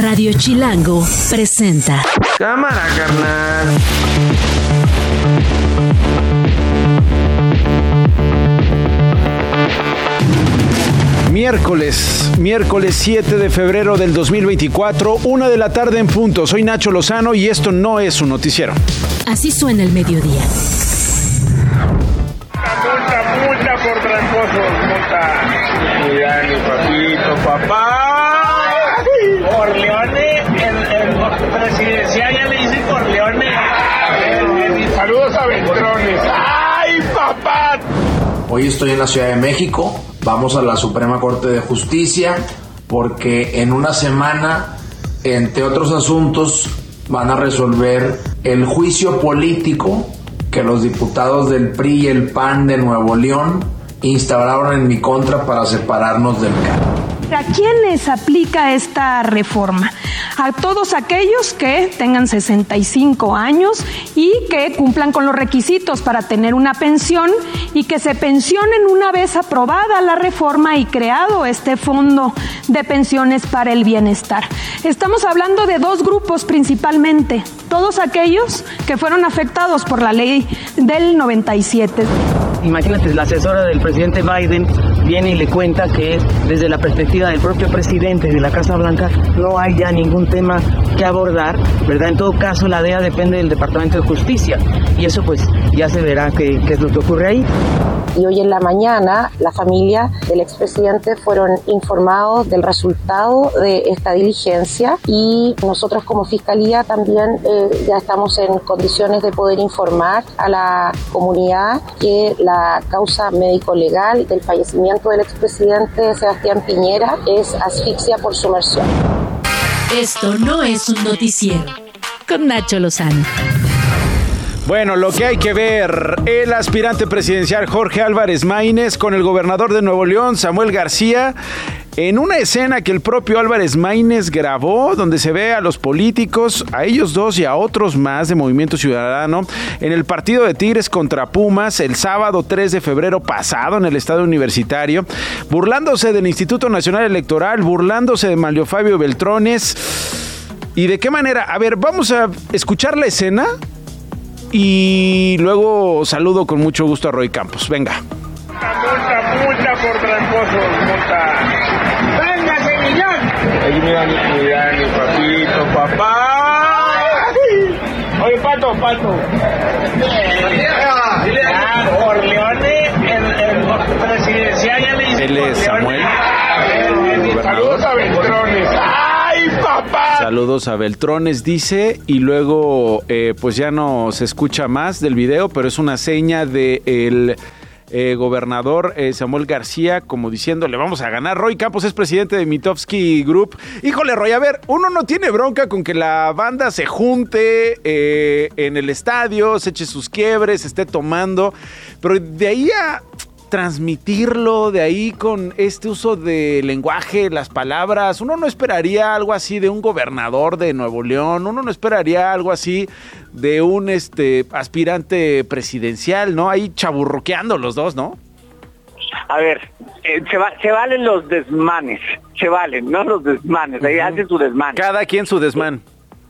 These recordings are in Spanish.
Radio Chilango presenta. Cámara, carnal. Miércoles, miércoles 7 de febrero del 2024, una de la tarde en punto. Soy Nacho Lozano y esto no es un noticiero. Así suena el mediodía. Hoy estoy en la Ciudad de México, vamos a la Suprema Corte de Justicia porque en una semana, entre otros asuntos, van a resolver el juicio político que los diputados del PRI y el PAN de Nuevo León instauraron en mi contra para separarnos del cargo. ¿A quiénes aplica esta reforma? A todos aquellos que tengan 65 años y que cumplan con los requisitos para tener una pensión y que se pensionen una vez aprobada la reforma y creado este fondo de pensiones para el bienestar. Estamos hablando de dos grupos principalmente, todos aquellos que fueron afectados por la ley del 97. Imagínate, la asesora del presidente Biden viene y le cuenta que desde la perspectiva del propio presidente de la Casa Blanca no hay ya ningún tema que abordar, ¿verdad? En todo caso, la DEA depende del Departamento de Justicia y eso pues ya se verá qué, qué es lo que ocurre ahí. Y hoy en la mañana la familia del expresidente fueron informados del resultado de esta diligencia y nosotros como Fiscalía también eh, ya estamos en condiciones de poder informar a la comunidad que la causa médico-legal del fallecimiento del expresidente Sebastián Piñera es asfixia por sumersión. Esto no es un noticiero. Con Nacho Lozano. Bueno, lo que hay que ver, el aspirante presidencial Jorge Álvarez Maínez con el gobernador de Nuevo León, Samuel García, en una escena que el propio Álvarez Maínez grabó, donde se ve a los políticos, a ellos dos y a otros más de Movimiento Ciudadano, en el partido de Tigres contra Pumas el sábado 3 de febrero pasado en el Estado Universitario, burlándose del Instituto Nacional Electoral, burlándose de Mario Fabio Beltrones. ¿Y de qué manera? A ver, vamos a escuchar la escena y luego saludo con mucho gusto a Roy Campos. Venga. Mira, cuidado, mi papito, papá. Oye, pato, pato. Ah, Corleone, el, el presidencial ya le Él es. Samuel, Saludos a Beltrones. ¡Ay, papá! Saludos a Beltrones, dice, y luego eh, pues ya no se escucha más del video, pero es una seña del el eh, gobernador eh, Samuel García como diciendo, le vamos a ganar. Roy Campos es presidente de Mitofsky Group. Híjole, Roy, a ver, uno no tiene bronca con que la banda se junte eh, en el estadio, se eche sus quiebres, esté tomando, pero de ahí a transmitirlo de ahí con este uso de lenguaje, las palabras. Uno no esperaría algo así de un gobernador de Nuevo León, uno no esperaría algo así de un este aspirante presidencial, ¿no? Ahí chaburroqueando los dos, ¿no? A ver, eh, se, va- se valen los desmanes, se valen, no los desmanes, ahí hacen su desmán. Cada quien su desmán.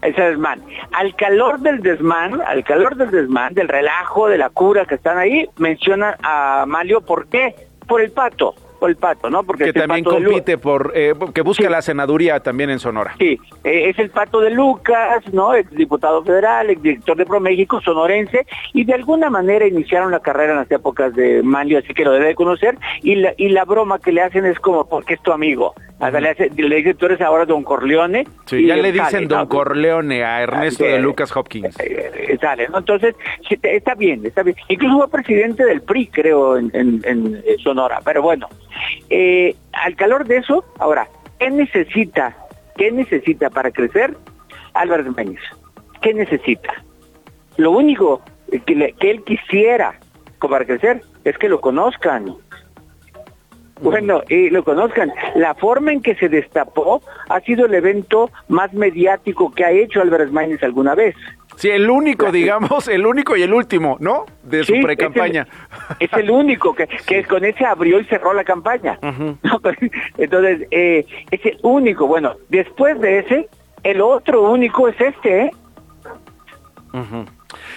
Ese desmán. Al calor del desmán, al calor del desmán, del relajo, de la cura que están ahí, mencionan a Malio, ¿por qué? Por el pato, pato, ¿no? Porque Que el también pato compite por, eh, que busca Sí. la senaduría también en Sonora. Sí, eh, es el pato de Lucas, ¿no? Ex diputado federal, ex director de ProMéxico, sonorense, y de alguna manera iniciaron la carrera en las épocas de Manlio, así que lo debe de conocer, y la, y la broma que le hacen es como, porque es tu amigo. Le, hace- le tú eres ahora Don Corleone. Sí, y ya le sale, dicen Don ¿no? Corleone a Ernesto de. Lucas Hopkins. Eh, eh, sale, ¿no? Entonces, está bien, está bien. Incluso fue presidente del PRI, creo, en, en- en, Sonora. Pero bueno, eh, al calor de eso, ahora, ¿qué necesita? ¿Qué necesita para crecer Álvarez Maínez? ¿Qué necesita? Lo único que, él quisiera para crecer es que lo conozcan. Bueno, y lo conozcan. La forma en que se destapó ha sido el evento más mediático que ha hecho Álvarez Maínez alguna vez. Sí, el único, digamos, el único y el último, ¿no? De su Sí, pre-campaña. Es el, es el único que, que con ese abrió y cerró la campaña. No, Entonces, eh, es el único. Bueno, después de ese, El otro único es este, ¿eh?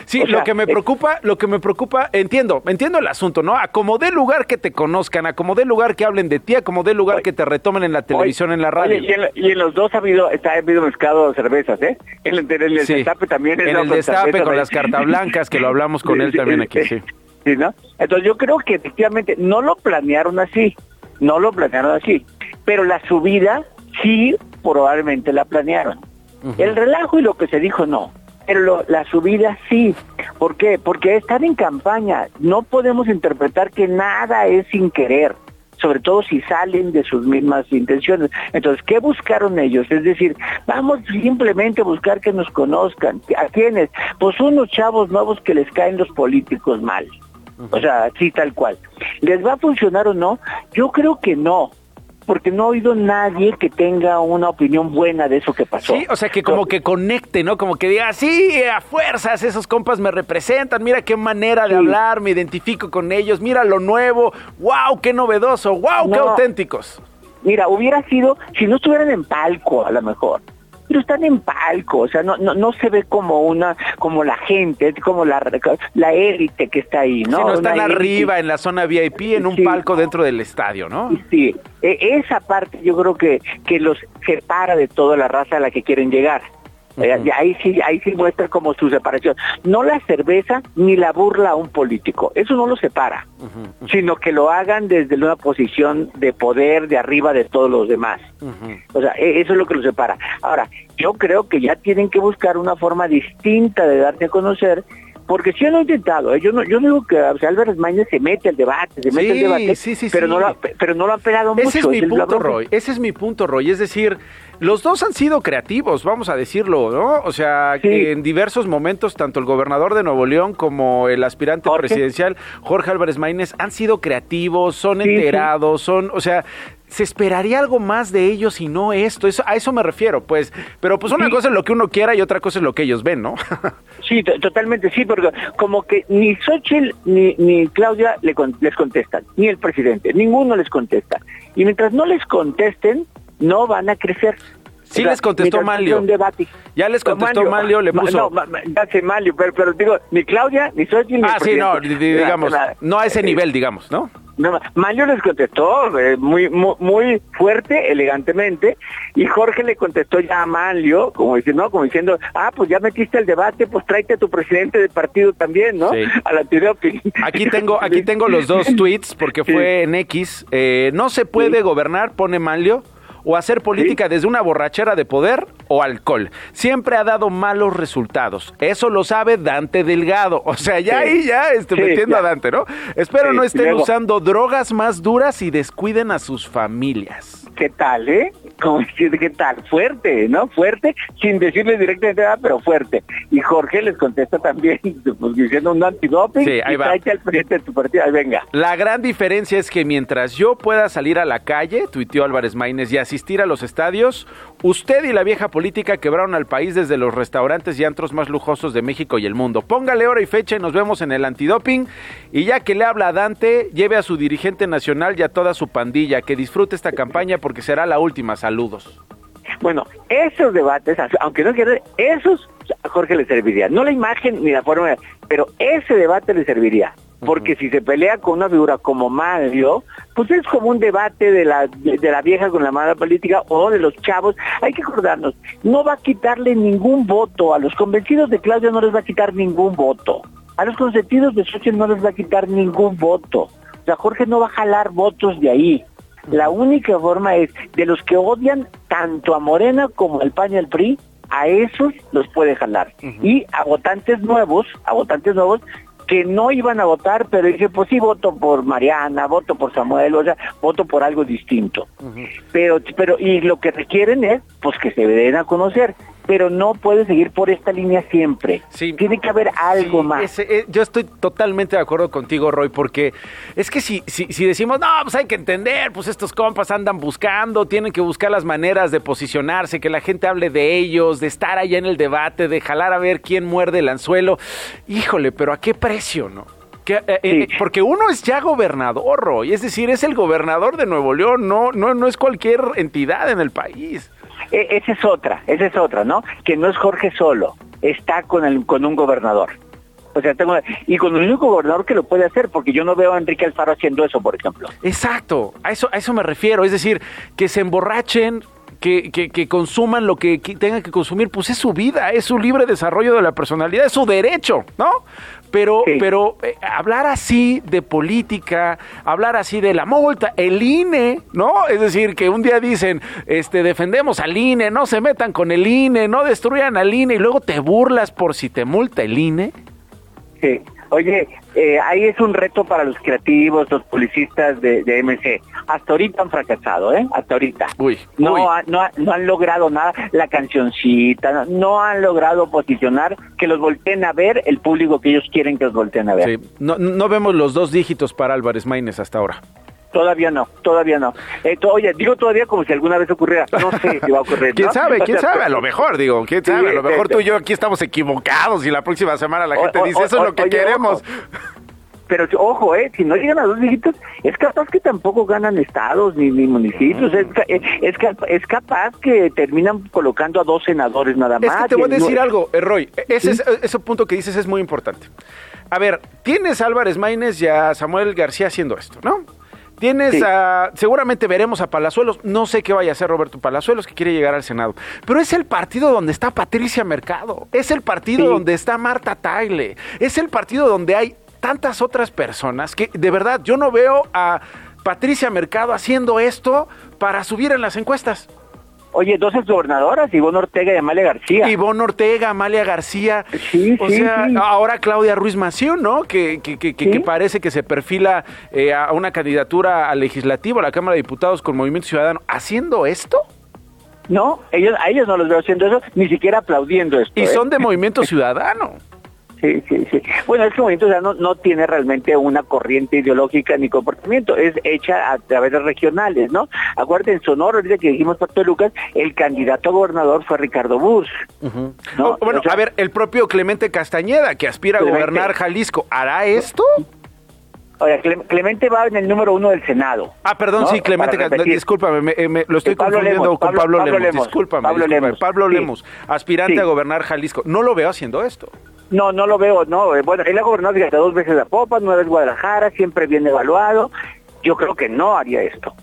Sí, lo que me preocupa, lo que me preocupa, entiendo, entiendo el asunto, ¿no? A como dé lugar que te conozcan, a como dé lugar que hablen de ti, a como dé lugar que te retomen en la televisión, en la radio. y, en, los dos ha habido, está, ha habido mezclado cervezas, ¿eh? En el, destape también. En el destape con las cartas blancas, que lo hablamos con él también aquí, sí. Sí, ¿no? Entonces yo creo que efectivamente no lo planearon así, no lo planearon así, pero la subida sí probablemente la planearon. El relajo y lo que se dijo no. Pero la subida sí. ¿Por qué? Porque están en campaña. No podemos interpretar que nada es sin querer sobre todo si salen de sus mismas intenciones. Entonces, ¿qué buscaron ellos? Es decir, vamos simplemente a buscar que nos conozcan. ¿A quiénes? Pues unos chavos nuevos que les caen los políticos mal. O sea, así tal cual. ¿Les va a funcionar o no? Yo creo que no porque no he oído nadie que tenga una opinión buena de eso que pasó. Sí, o sea, que como que conecte, ¿no? Como que diga, sí, a fuerzas, esos compas me representan, mira qué manera de hablar, me identifico con ellos, mira lo nuevo, wow, qué novedoso, wow, qué auténticos. Mira, hubiera sido, si no estuvieran en palco, a lo mejor, pero están en palco, o sea, no, no, no se ve como una, como la gente, como la, la élite que está ahí, ¿no? Sí, no están arriba en la zona VIP, en un palco dentro del estadio, ¿no? Sí, e, esa parte yo creo que, que los separa de toda la raza a la que quieren llegar. Eh, ahí sí, ahí sí muestra como su separación. No la cerveza ni la burla a un político, eso no lo separa, sino que lo hagan desde una posición de poder de arriba de todos los demás. O sea, e, eso es lo que lo separa. Ahora, yo creo que ya tienen que buscar una forma distinta de darse a conocer porque si han intentado, ¿eh? yo no yo digo que o sea, Álvarez Mañez se mete al debate, se mete al debate, pero, No lo, pero no lo han pegado mucho. Ese es mi punto, Roy, ese es mi punto, Roy, es decir, los dos han sido creativos, vamos a decirlo, ¿no? O sea, que en diversos momentos, tanto el gobernador de Nuevo León como el aspirante presidencial, Jorge Álvarez Maínez, han sido creativos, son enterados, son, o sea, se esperaría algo más de ellos y no esto. Eso, a eso me refiero, pues. Pero pues una cosa es lo que uno quiera y otra cosa es lo que ellos ven, ¿no? sí, totalmente, sí, porque como que ni Xochitl ni, ni Claudia le les contestan, ni el presidente, ninguno les contesta. Y mientras no les contesten, no van a crecer. Sí les contestó Malio. Ya les contestó Malio, le puso... No, ya sé Malio, pero, pero digo, ni Claudia, ni Xochitl, ni Ah, sí, no, digamos, no a ese eh, nivel, digamos, ¿no? No, Malio les contestó eh, muy, muy, fuerte, elegantemente, y Jorge le contestó ya a Malio, como diciendo, como diciendo, ah, pues ya metiste el debate, pues tráete a tu presidente de partido también, ¿no? A la teoría Aquí tengo, aquí tengo los dos tweets, porque fue en X. Eh, no se puede gobernar, pone Malio o hacer política desde una borrachera de poder o alcohol. Siempre ha dado malos resultados. Eso lo sabe Dante Delgado. O sea, ya ahí ya estoy metiendo a Dante, ¿no? Espero no estén usando drogas más duras y descuiden a sus familias. ¿Qué tal, eh? Como decir, ¿qué tal? Fuerte, ¿no? Fuerte, sin decirle directamente nada, pero fuerte. Y Jorge les contesta también, pues, diciendo un antidoping, sí, ahí va. al presidente de tu partido, ahí venga. La gran diferencia es que mientras yo pueda salir a la calle, tuiteó Álvarez Maínez, y asistir a los estadios, usted y la vieja política quebraron al país desde los restaurantes y antros más lujosos de México y el mundo. Póngale hora y fecha y nos vemos en el antidoping. Y ya que le habla a Dante, lleve a su dirigente nacional y a toda su pandilla, que disfrute esta campaña porque será la última. Saludos. Bueno, esos debates, aunque no quiera, esos a Jorge le serviría. No la imagen ni la forma, pero ese debate le serviría. Porque si se pelea con una figura como Mario, pues es como un debate de la, de, la vieja con la mala política o de los chavos. Hay que acordarnos, no va a quitarle ningún voto. A los convencidos de Claudia no les va a quitar ningún voto. A los consentidos de Xochitl no les va a quitar ningún voto. O sea, Jorge no va a jalar votos de ahí. La única forma es de los que odian tanto a Morena como al PAN y al PRI, a esos los puede jalar. Y a votantes nuevos, a votantes nuevos que no iban a votar, pero dije, pues sí, voto por Mariana, voto por Samuel, o sea, voto por algo distinto. Pero, pero, y lo que requieren es, pues que se den a conocer pero no puede seguir por esta línea siempre. Tiene que haber algo más. Eh, yo estoy totalmente de acuerdo contigo, Roy, porque es que si, si, si, decimos, no, pues hay que entender, pues estos compas andan buscando, tienen que buscar las maneras de posicionarse, que la gente hable de ellos, de estar allá en el debate, de jalar a ver quién muerde el anzuelo. Híjole, pero ¿a qué precio, no? Que, eh, eh, porque uno es ya gobernador, Roy, es decir, es el gobernador de Nuevo León, no, no, no es cualquier entidad en el país. E, esa es otra, esa es otra, ¿no? Que no es Jorge solo, está con, el, con un gobernador. O sea, tengo, y con el único gobernador que lo puede hacer, porque yo no veo a Enrique Alfaro haciendo eso, por ejemplo. Exacto, a eso, a eso me refiero, es decir, que se emborrachen, que, que, que, consuman lo que tengan que consumir, pues es su vida, es su libre desarrollo de la personalidad, es su derecho, ¿no? Pero, pero eh, hablar así de política, hablar así de la multa, el INE, ¿no? Es decir, que un día dicen, este, defendemos al INE, no se metan con el INE, no destruyan al INE, y luego te burlas por si te multa el INE. Sí. Oye, eh, ahí es un reto para los creativos, los publicistas de, de, MC. Hasta ahorita han fracasado, ¿eh? Hasta ahorita. Uy, no, uy. no, no, han logrado nada. La cancioncita, no, han logrado posicionar que los volteen a ver el público que ellos quieren que los volteen a ver. Sí. No, no vemos los dos dígitos para Álvarez Maínez hasta ahora. Todavía no, todavía no. Eh, to, oye, digo todavía como si alguna vez ocurriera. No sé si va a ocurrir. ¿Quién sabe? ¿Quién O sea, sabe? A lo mejor, digo, ¿quién Sí, sabe? A lo mejor este, tú y yo aquí estamos equivocados y la próxima semana la gente o- dice, eso es lo que oye, queremos. Pero ojo, eh, si no llegan a dos dígitos, es capaz que tampoco ganan estados ni, ni municipios. Es, ca- eh, es, cap- es capaz que terminan colocando a dos senadores nada Es más. que te voy a no- decir algo, eh, Roy. Ese, es- ese punto que dices es muy importante. A ver, tienes a Álvarez Maínez y a Samuel García haciendo esto, ¿no? Tienes Sí. a. Seguramente veremos a Palazuelos. No sé qué vaya a hacer Roberto Palazuelos, que quiere llegar al Senado. Pero es el partido donde está Patricia Mercado. Es el partido Sí. donde está Marta Tagle. Es el partido donde hay tantas otras personas que, de verdad, yo no veo a Patricia Mercado haciendo esto para subir en las encuestas. Oye, dos exgobernadoras, Ivonne Ortega y Amalia García. Ivonne Ortega, Amalia García, Sí, o sí, sea, sí. ahora Claudia Ruiz Massieu, ¿no? Que, que, que, que- parece que se perfila eh, a una candidatura al legislativo, a la Cámara de Diputados con Movimiento Ciudadano, haciendo esto No, ellos, a ellos no los veo haciendo eso, ni siquiera aplaudiendo esto. y ¿eh? son de Movimiento Ciudadano. Sí, sí, sí. Bueno, es que Movimiento Ciudadano no tiene realmente una corriente ideológica ni comportamiento, es hecha a través de regionales, ¿no? Acuérdense, en Sonora, ahorita que dijimos Puerto Lucas, el candidato a gobernador fue Ricardo Bus. ¿no? Oh, bueno, O sea, a ver, el propio Clemente Castañeda, que aspira a gobernar Jalisco, ¿hará esto? Oye, Cle- Clemente va en el número uno del Senado. Ah, perdón, ¿no? sí, Clemente discúlpame, me, eh, me- lo estoy Pablo confundiendo Lemos, con Pablo- Lemos, Lemos, discúlpame, Pablo discúlpame. Lemos, Pablo. Lemos, aspirante Sí. a gobernar Jalisco, no lo veo haciendo esto. No, no lo veo, no. eh, Bueno, él ha gobernado dos veces a Popa, nueve veces Guadalajara, siempre bien evaluado. Yo creo que no haría esto.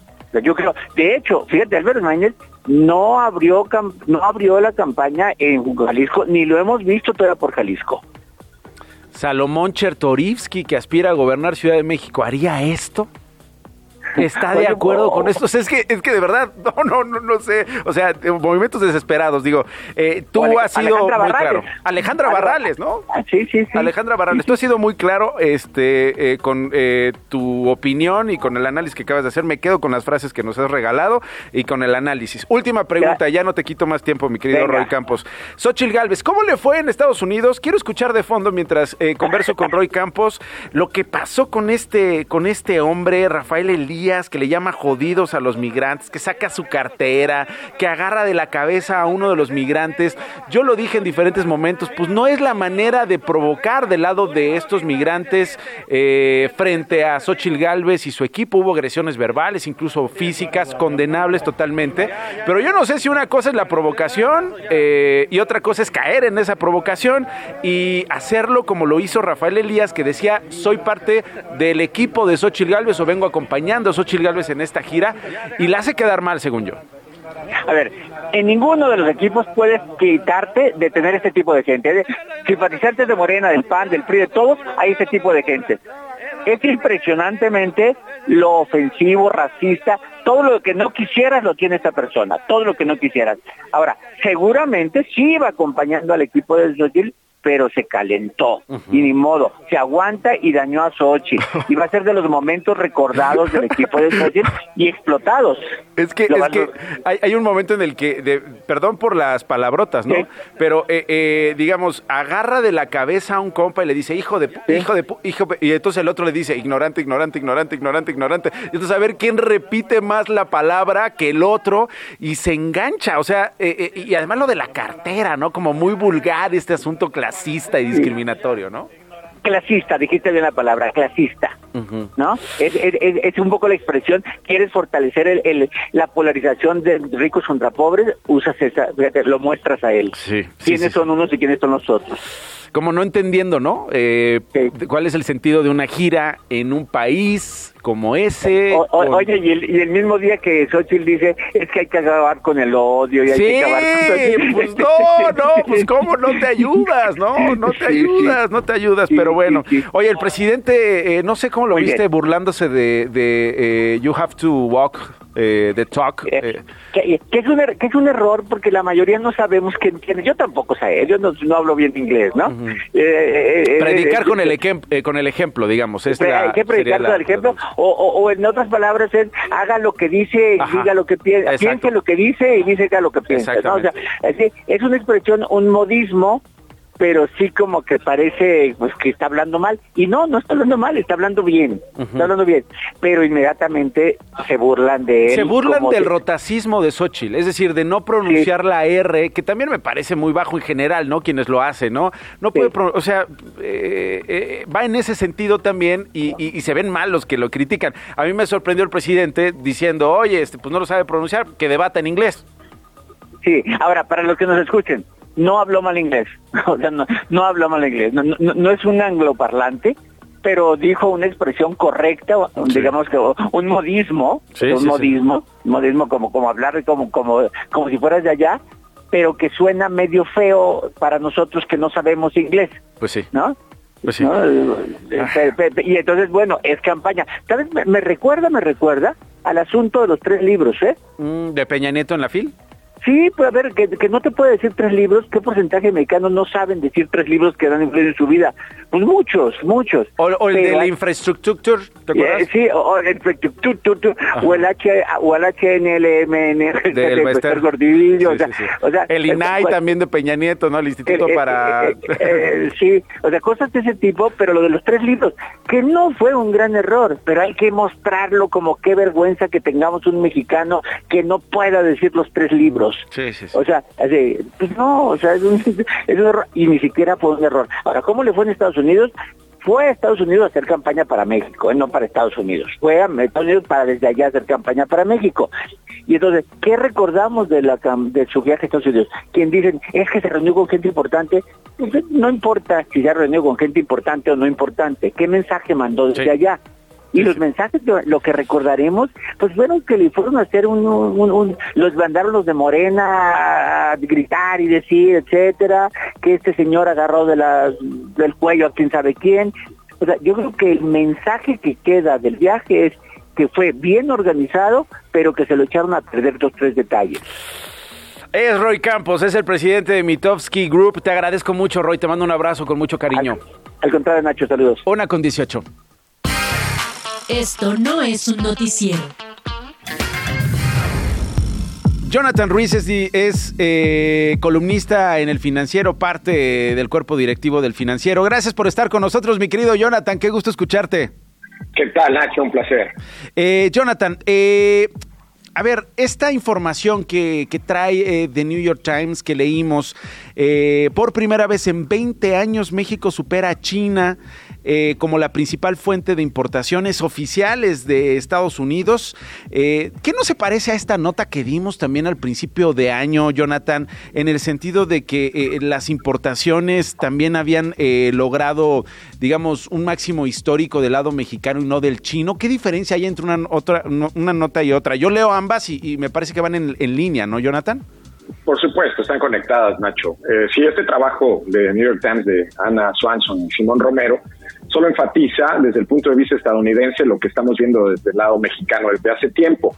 Yo creo, de hecho, fíjate, Álvaro Maínez no abrió no abrió la campaña en Jalisco, ni lo hemos visto todavía por Jalisco. Salomón Chertorivsky, que aspira a gobernar Ciudad de México, ¿haría esto? ¿Está de acuerdo no. con esto? O sea, es que, es que de verdad, no, no, no, no sé. O sea, movimientos desesperados, digo. eh, tú Ale- has sido Alejandra muy Barrales. claro. Alejandra Ale- Barrales, ¿no? Ah, Sí, sí, sí. Alejandra Barrales, tú has sido muy claro este, eh, con eh, tu opinión y con el análisis que acabas de hacer. Me quedo con las frases que nos has regalado y con el análisis. Última pregunta, ya, no te quito más tiempo, mi querido Venga. Roy Campos. Xochil Galvez, ¿cómo le fue en Estados Unidos? Quiero escuchar de fondo mientras eh, converso con Roy Campos lo que pasó con este, con este hombre, Rafael Que le llama jodidos a los migrantes, que saca su cartera, que agarra de la cabeza a uno de los migrantes. Yo lo dije en diferentes momentos, pues no es la manera de provocar del lado de estos migrantes eh, frente a Xochil Galvez y su equipo. Hubo agresiones verbales, incluso físicas, condenables totalmente. Pero yo no sé si una cosa es la provocación eh, y otra cosa es caer en esa provocación y hacerlo como lo hizo Rafael Elías, que decía, soy parte del equipo de Xochil Galvez o vengo acompañando a Xochil Galvez en esta gira y la hace quedar mal, según yo. A ver, en ninguno de los equipos puedes quitarte de tener este tipo de gente. Simpatizantes de Morena, del PAN, del PRI, de todos, hay este tipo de gente. Es impresionantemente lo ofensivo, racista, todo lo que no quisieras lo tiene esta persona, todo lo que no quisieras. Ahora, seguramente sí iba acompañando al equipo de Xochitl, pero se calentó y ni modo, se aguanta y dañó a Xochitl. Y va a ser de los momentos recordados del equipo de Xochitl y explotados. Es que, es que hay, hay un momento en el que, de- perdón por las palabrotas, ¿no? Sí. Pero, eh, eh, digamos, agarra de la cabeza a un compa y le dice, hijo de, pu- hijo de, hijo de-", y entonces el otro le dice, ignorante, ignorante, ignorante, ignorante, ignorante. Y entonces a ver quién repite más la palabra que el otro y se engancha, o sea, eh, eh, y además lo de la cartera, ¿no? Como muy vulgar este asunto clasista y discriminatorio, ¿no? clasista, dijiste bien la palabra, clasista, ¿no? Es, es, es, un poco la expresión, quieres fortalecer el, el, la polarización de ricos contra pobres, usas esa, lo muestras a él. Sí, ¿Quiénes son unos y quiénes son los otros? Como no entendiendo, ¿no? Eh, ¿Cuál es el sentido de una gira en un país como ese? Oye, y el, mismo día que Xochitl dice, es que hay que acabar con el odio y hay que acabar con... pues no, no, pues cómo no te ayudas, ¿no? No te ayudas, no te ayudas, pero bueno. Oye, el presidente, eh, no sé cómo lo viste burlándose de, de eh, You Have to Walk eh, the Talk. Eh. Que, es un, er, que es un error porque la mayoría no sabemos qué entiende. Yo tampoco sé, yo no, no hablo bien inglés, ¿no? Predicar con, el con el ejemplo, digamos. Es hay que predicar con el ejemplo o, o, en otras palabras es haga lo que dice y diga lo que piensa, piense lo que dice y dice lo que piensa. O sea, es, es una expresión, un modismo pero sí como que parece pues que está hablando mal. Y no no está hablando mal está hablando bien está hablando bien. Pero inmediatamente se burlan de él se burlan del rotacismo de Xochitl es decir de no pronunciar la R que también me parece muy bajo en general no quienes lo hacen no no puede o sea eh, eh, va en ese sentido también y, y, se ven mal los que lo critican. A mí me sorprendió el presidente diciendo oye este pues no lo sabe pronunciar que debata en inglés sí ahora para los que nos escuchen no habló mal inglés, o sea, no, no habló mal inglés, no, no, es un angloparlante, pero dijo una expresión correcta, digamos que un modismo, un modismo, modismo como como hablar como como como si fueras de allá, pero que suena medio feo para nosotros que no sabemos inglés. Pues sí. ¿No? Pues sí. Y entonces, bueno, es campaña. ¿Sabes? Me, recuerda, me recuerda al asunto de los tres libros, ¿eh? Mm, ¿De Peña Nieto en la FIL? Sí, pues a ver, que, que, no te puede decir tres libros, ¿qué porcentaje de mexicanos no saben decir tres libros que dan influencia en su vida? Pues muchos, muchos. O, el de la infraestructura, ¿te acuerdas? Eh, sí, o, el infraestructura, o el H, o el HNLMN, del Bester Gordillo, o, sea, el INAI también de Peña Nieto, ¿no? El Instituto para... sí, o sea, cosas de ese tipo, pero lo de los tres libros, que no fue un gran error, pero hay que mostrarlo como qué vergüenza que tengamos un mexicano que no pueda decir los tres libros. Sí, sí, O sea, pues no, o sea, es un, es un error, y ni siquiera fue un error. Ahora, ¿cómo le fue en Estados Unidos? Fue a Estados Unidos a hacer campaña para México, ¿eh? no para Estados Unidos. Fue a Estados Unidos para desde allá hacer campaña para México. Y entonces, ¿qué recordamos de, la, de su viaje a Estados Unidos? Quien dicen, es que se reunió con gente importante. Pues, no importa si se reunió con gente importante o no importante. ¿Qué mensaje mandó desde allá? Y los mensajes, lo que recordaremos, pues fueron que le fueron a hacer un, los mandaron los de Morena a gritar y decir, etcétera, que este señor agarró de la, del cuello a quién sabe quién. O sea, yo creo que el mensaje que queda del viaje es que fue bien organizado, pero que se lo echaron a perder dos, tres detalles. Es Roy Campos, es el presidente de Mitofsky Group. Te agradezco mucho, Roy. Te mando un abrazo con mucho cariño. Al, contrario, Nacho, saludos. Una con 18. Esto no es un noticiero. Jonathan Ruiz es, eh, columnista en el financiero, parte del cuerpo directivo del financiero. Gracias por estar con nosotros, mi querido Jonathan. Qué gusto escucharte. ¿Qué tal, Nacho? Un placer. Eh, Jonathan, eh, a ver, esta información que, trae The New York Times que leímos, por primera vez en 20 años México supera a China eh, como la principal fuente de importaciones oficiales de Estados Unidos. Eh, ¿Qué no se parece a esta nota que dimos también al principio de año, Jonathan, en el sentido de que eh, las importaciones también habían logrado, digamos, un máximo histórico del lado mexicano y no del chino? ¿Qué diferencia hay entre una, otra, una nota y otra? Yo leo ambas y, me parece que van en, en línea, ¿no, Jonathan? Por supuesto, están conectadas, Nacho. Eh, sí, este trabajo de New York Times de Ana Swanson y Simón Romero solo enfatiza desde el punto de vista estadounidense lo que estamos viendo desde el lado mexicano desde hace tiempo.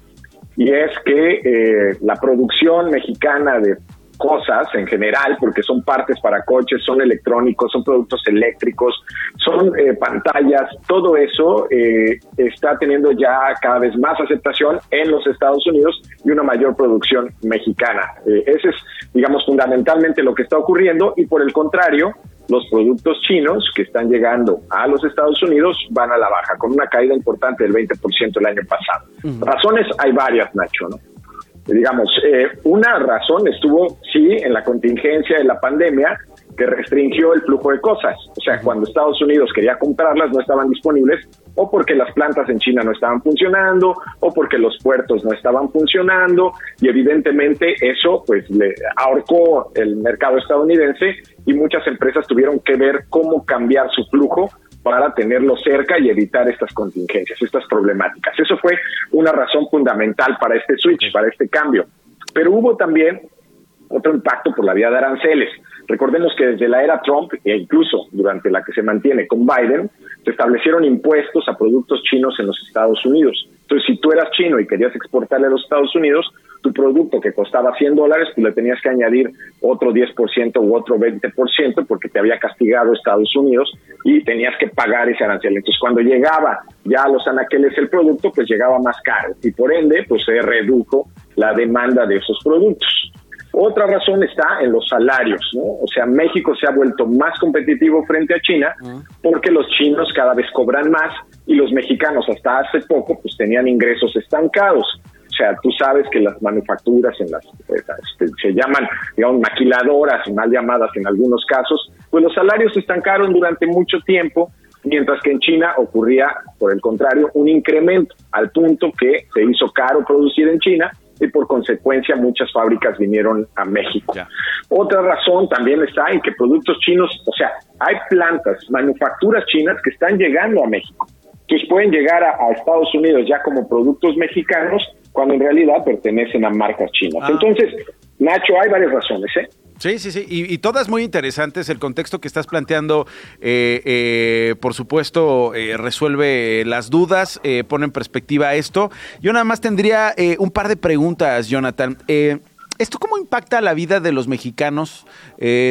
Y es que eh, la producción mexicana de cosas en general, porque son partes para coches, son electrónicos, son productos eléctricos, son eh, pantallas, todo eso eh, está teniendo ya cada vez más aceptación en los Estados Unidos y una mayor producción mexicana. Eh, ese es, digamos, fundamentalmente lo que está ocurriendo y por el contrario, los productos chinos que están llegando a los Estados Unidos van a la baja, con una caída importante del 20% el año pasado. Razones hay varias, Nacho, ¿no? digamos, eh, una razón estuvo, sí, en la contingencia de la pandemia, que restringió el flujo de cosas. O sea, cuando Estados Unidos quería comprarlas no estaban disponibles o porque las plantas en China no estaban funcionando o porque los puertos no estaban funcionando y evidentemente eso pues le ahorcó el mercado estadounidense y muchas empresas tuvieron que ver cómo cambiar su flujo para tenerlo cerca y evitar estas contingencias, estas problemáticas. Eso fue una razón fundamental para este switch, para este cambio. Pero hubo también otro impacto por la vía de aranceles. Recordemos que desde la era Trump e incluso durante la que se mantiene con Biden, se establecieron impuestos a productos chinos en los Estados Unidos. Entonces, si tú eras chino y querías exportarle a los Estados Unidos, tu producto que costaba 100 dólares, tú le tenías que añadir otro 10% u otro 20% porque te había castigado Estados Unidos y tenías que pagar ese arancel. Entonces, cuando llegaba ya a los anaqueles el producto, pues llegaba más caro y por ende, pues se redujo la demanda de esos productos. Otra razón está en los salarios, ¿no? O sea, México se ha vuelto más competitivo frente a China porque los chinos cada vez cobran más y los mexicanos hasta hace poco pues tenían ingresos estancados. O sea, tú sabes que las manufacturas en las pues, este, se llaman, digamos, maquiladoras, mal llamadas en algunos casos, pues los salarios se estancaron durante mucho tiempo, mientras que en China ocurría, por el contrario, un incremento al punto que se hizo caro producir en China y por consecuencia muchas fábricas vinieron a México. Otra razón también está en que productos chinos, o sea, hay plantas, manufacturas chinas que están llegando a México, que pueden llegar a, Estados Unidos ya como productos mexicanos cuando en realidad pertenecen a marcas chinas. Ah. Entonces, Nacho, hay varias razones, ¿eh? Sí, sí, sí, y, todas muy interesantes. El contexto que estás planteando, eh, eh, por supuesto, eh, resuelve las dudas, pone en perspectiva esto. Yo nada más tendría un par de preguntas, Jonathan. ¿Esto cómo impacta la vida de los mexicanos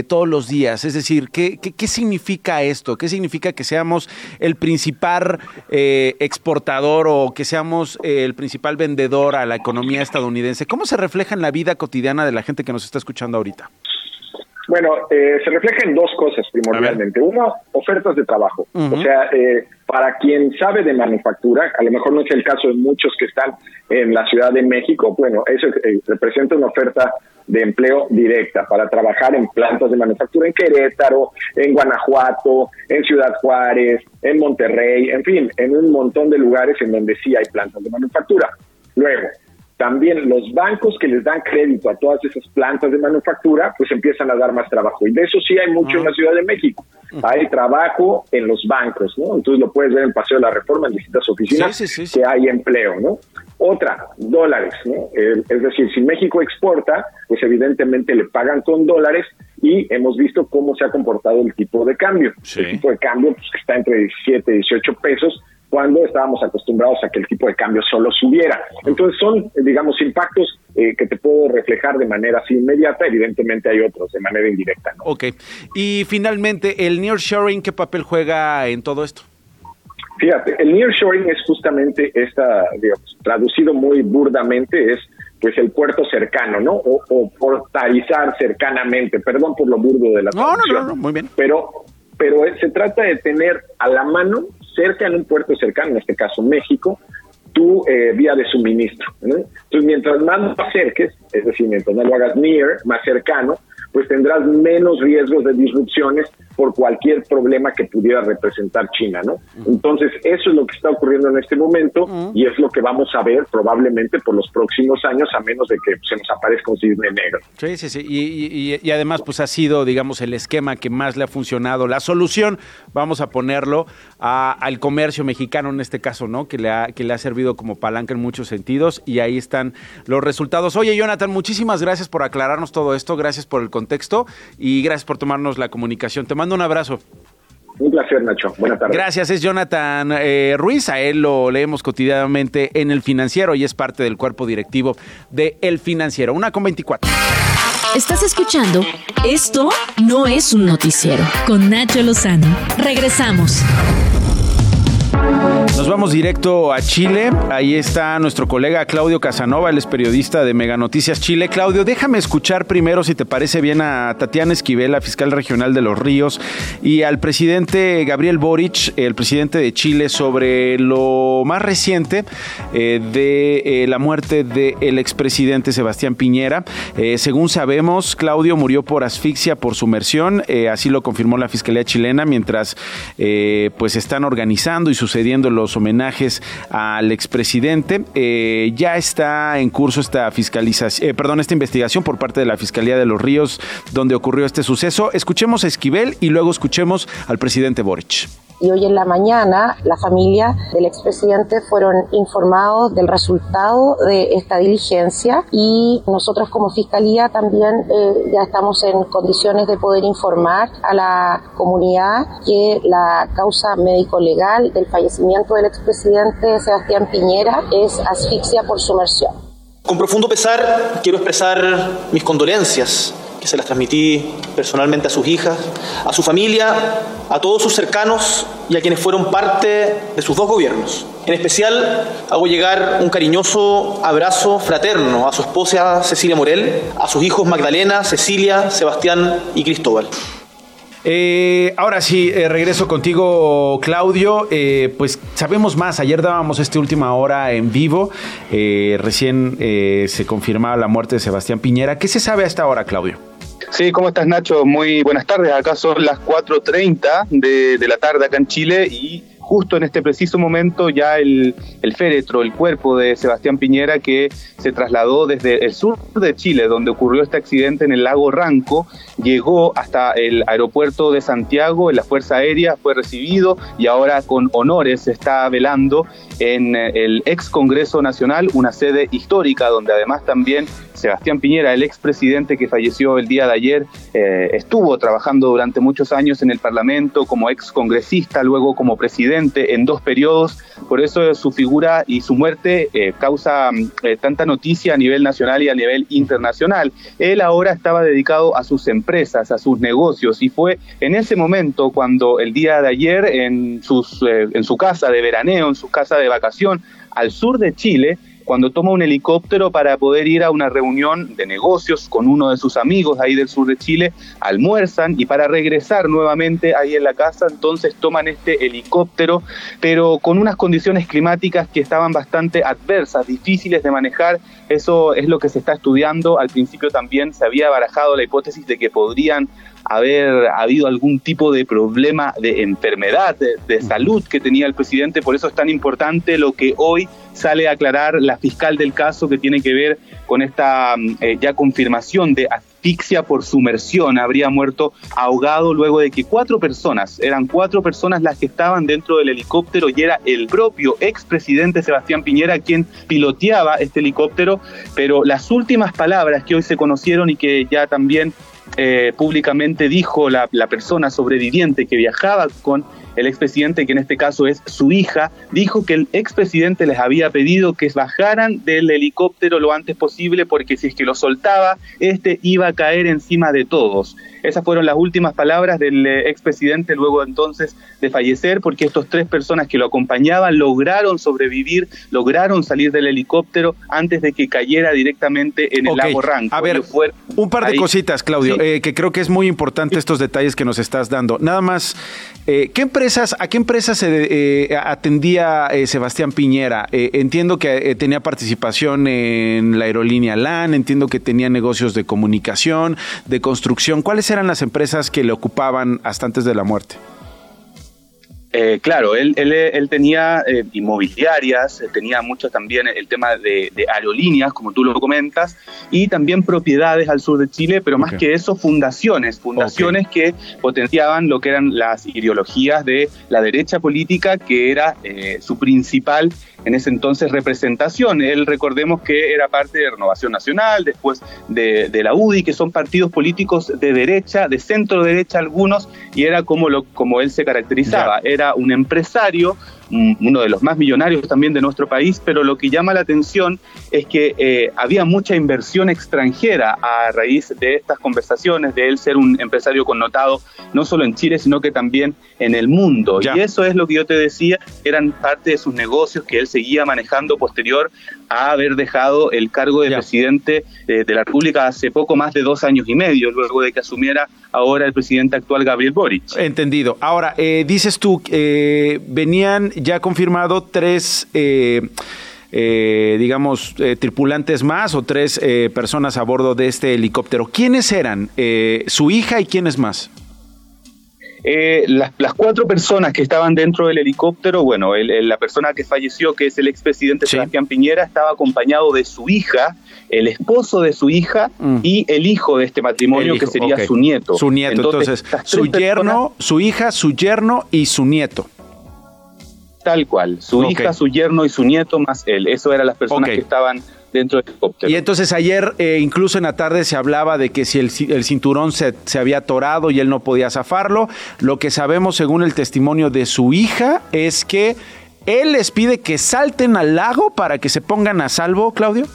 todos los días? Es decir, ¿qué, ¿qué, significa esto? ¿Qué significa que seamos el principal exportador o que seamos el principal vendedor a la economía estadounidense? ¿Cómo se refleja en la vida cotidiana de la gente que nos está escuchando ahorita? Bueno, eh, se refleja en dos cosas primordialmente. Uno, ofertas de trabajo. O sea, eh, para quien sabe de manufactura, a lo mejor no es el caso de muchos que están en la Ciudad de México, bueno, eso eh, representa una oferta de empleo directa para trabajar en plantas de manufactura en Querétaro, en Guanajuato, en Ciudad Juárez, en Monterrey, en fin, en un montón de lugares en donde sí hay plantas de manufactura. Luego, también los bancos que les dan crédito a todas esas plantas de manufactura, pues empiezan a dar más trabajo. Y de eso sí hay mucho en la Ciudad de México. Hay trabajo en los bancos, ¿no? Entonces lo puedes ver en Paseo de la Reforma, en distintas oficinas, que hay empleo, ¿no? Otra, dólares, ¿no? es decir, si México exporta, pues evidentemente le pagan con dólares y hemos visto cómo se ha comportado el tipo de cambio. El tipo de cambio pues, está entre 17 y 18 pesos, cuando estábamos acostumbrados a que el tipo de cambio solo subiera. Entonces son, digamos, impactos eh, que te puedo reflejar de manera así inmediata, evidentemente hay otros de manera indirecta. ¿no? Ok, y finalmente, ¿el nearshoring qué papel juega en todo esto? Fíjate, el nearshoring es justamente esta, digamos, traducido muy burdamente, es pues el puerto cercano, ¿no? O, portalizar cercanamente, perdón por lo burdo de la traducción. No, no, no, muy bien. Pero, pero se trata de tener a la mano cerca en un puerto cercano, en este caso México, tu eh, vía de suministro. Entonces, mientras más lo acerques, es decir, mientras no lo hagas near, más cercano, pues tendrás menos riesgos de disrupciones por cualquier problema que pudiera representar China, ¿no? Entonces, eso es lo que está ocurriendo en este momento y es lo que vamos a ver probablemente por los próximos años, a menos de que se nos aparezca un cisne negro. Sí, sí, sí. Y, además, pues ha sido, digamos, el esquema que más le ha funcionado. La solución, vamos a ponerlo al comercio mexicano en este caso, ¿no? Que le, ha, que le ha servido como palanca en muchos sentidos y ahí están los resultados. Oye, Jonathan, muchísimas gracias por aclararnos todo esto, gracias por el contexto y gracias por tomarnos la comunicación. Te mando un abrazo. Un placer, Nacho. Buenas tardes. Gracias, es Jonathan eh, Ruiz. A él lo leemos cotidianamente en El Financiero y es parte del cuerpo directivo de El Financiero. Una con 24. Estás escuchando Esto no es un noticiero con Nacho Lozano. Regresamos. Nos vamos directo a Chile. Ahí está nuestro colega Claudio Casanova, él es periodista de Mega Noticias Chile. Claudio, déjame escuchar primero, si te parece bien, a Tatiana Esquivel, la fiscal regional de Los Ríos, y al presidente Gabriel Boric, el presidente de Chile, sobre lo más reciente eh, de eh, la muerte del expresidente Sebastián Piñera. Eh, según sabemos, Claudio murió por asfixia por sumersión, así lo confirmó la Fiscalía chilena, mientras pues están organizando y sucediendo los homenajes al expresidente. Eh, ya está en curso esta fiscalización, eh, perdón, esta investigación por parte de la Fiscalía de los Ríos donde ocurrió este suceso. Escuchemos a Esquivel y luego escuchemos al presidente Boric y hoy en la mañana la familia del expresidente fueron informados del resultado de esta diligencia y nosotros como fiscalía también eh, ya estamos en condiciones de poder informar a la comunidad que la causa médico-legal del fallecimiento del expresidente Sebastián Piñera es asfixia por sumersión. Con profundo pesar quiero expresar mis condolencias que se las transmití personalmente a sus hijas, a su familia, a todos sus cercanos y a quienes fueron parte de sus dos gobiernos. En especial hago llegar un cariñoso abrazo fraterno a su esposa Cecilia Morel, a sus hijos Magdalena, Cecilia, Sebastián y Cristóbal. Eh, ahora sí, eh, regreso contigo, Claudio. Eh, pues sabemos más. Ayer dábamos esta última hora en vivo. recién se confirmaba la muerte de Sebastián Piñera. ¿Qué se sabe a esta hora, Claudio? Sí, ¿cómo estás Nacho? Muy buenas tardes. Acá son las 4.30 de, de la tarde acá en Chile y justo en este preciso momento ya el, el, féretro, el cuerpo de Sebastián Piñera que se trasladó desde el sur de Chile, donde ocurrió este accidente en el lago Ranco, llegó hasta el aeropuerto de Santiago en la Fuerza Aérea, fue recibido y ahora con honores se está velando en el ex Congreso Nacional, una sede histórica donde además también Sebastián Piñera, el expresidente que falleció el día de ayer, eh, estuvo trabajando durante muchos años en el Parlamento como ex congresista, luego como presidente en dos periodos. Por eso su figura y su muerte eh, causa mm, eh, tanta noticia a nivel nacional y a nivel internacional. Él ahora estaba dedicado a sus empresas, a sus negocios y fue en ese momento cuando el día de ayer en, sus, en su casa de veraneo, en su casa de vacación al sur de Chile, cuando toma un helicóptero para poder ir a una reunión de negocios con uno de sus amigos ahí del sur de Chile, almuerzan y para regresar nuevamente ahí en la casa, entonces toman este helicóptero, pero con unas condiciones climáticas que estaban bastante adversas, difíciles de manejar. Eso es lo que se está estudiando. Al principio también se había barajado la hipótesis de que podrían haber habido algún tipo de problema de enfermedad, de, salud que tenía el presidente. Por eso es tan importante lo que hoy sale a aclarar la fiscal del caso que tiene que ver con esta mm, eh, ya confirmación de asfixia por sumersión. Habría muerto ahogado luego de que cuatro personas, eran cuatro personas las que estaban dentro del helicóptero y era el propio expresidente Sebastián Piñera quien piloteaba este helicóptero. Pero las últimas palabras que hoy se conocieron y que ya también eh, públicamente dijo la, la, persona sobreviviente que viajaba con el expresidente, que en este caso es su hija, dijo que el expresidente les había pedido que bajaran del helicóptero lo antes posible porque si es que lo soltaba, este iba a caer encima de todos. Esas fueron las últimas palabras del eh, expresidente luego entonces de fallecer, porque estos tres personas que lo acompañaban lograron sobrevivir, lograron salir del helicóptero antes de que cayera directamente en el lago Ranco. A ver, un par de cositas, Claudio, eh, que creo que es muy importante estos detalles que nos estás dando. Nada más, eh, ¿qué empresas, ¿a qué empresas se atendía Sebastián Piñera? entiendo que tenía participación en la aerolínea LAN, entiendo que tenía negocios de comunicación, de construcción. ¿Cuáles eran las empresas que le ocupaban hasta antes de la muerte? Eh, claro, él, él, tenía eh, inmobiliarias, eh, tenía mucho también el tema de, aerolíneas, como tú lo comentas, y también propiedades al sur de Chile, pero más que eso, fundaciones, fundaciones que potenciaban lo que eran las ideologías de la derecha política, que era su principal en ese entonces representación. Él recordemos que era parte de Renovación Nacional, después de, la UDI, que son partidos políticos de derecha, de centro derecha algunos, y era como, lo, como él se caracterizaba. Era un empresario uno de los más millonarios también de nuestro país, pero lo que llama la atención es que eh, había mucha inversión extranjera a raíz de estas conversaciones, de él ser un empresario connotado no solo en Chile, sino que también en el mundo. Y eso es lo que yo te decía, eran parte de sus negocios que él seguía manejando posterior a haber dejado el cargo de presidente de, la República hace poco más de dos años y medio, luego de que asumiera ahora el presidente actual Gabriel Boric. Entendido. Ahora, eh, dices tú, eh, venían ya confirmado tres... Eh, digamos, tripulantes más o tres personas a bordo de este helicóptero. ¿Quiénes eran? ¿Su hija y quiénes más? Eh, las, cuatro personas que estaban dentro del helicóptero, bueno, la persona que falleció, que es el expresidente Sebastián Piñera, estaba acompañado de su hija, el esposo de su hija mm. y el hijo de este matrimonio, que sería su nieto. Su nieto, entonces, su yerno, su hija, su yerno y su nieto. Tal cual, su hija, su yerno y su nieto más él. Eso eran las personas que estaban dentro. Y entonces ayer, eh, incluso en la tarde, se hablaba de que si el, cinturón se, se, había atorado y él no podía zafarlo. Lo que sabemos, según el testimonio de su hija, es que él les pide que salten al lago para que se pongan a salvo, Claudio.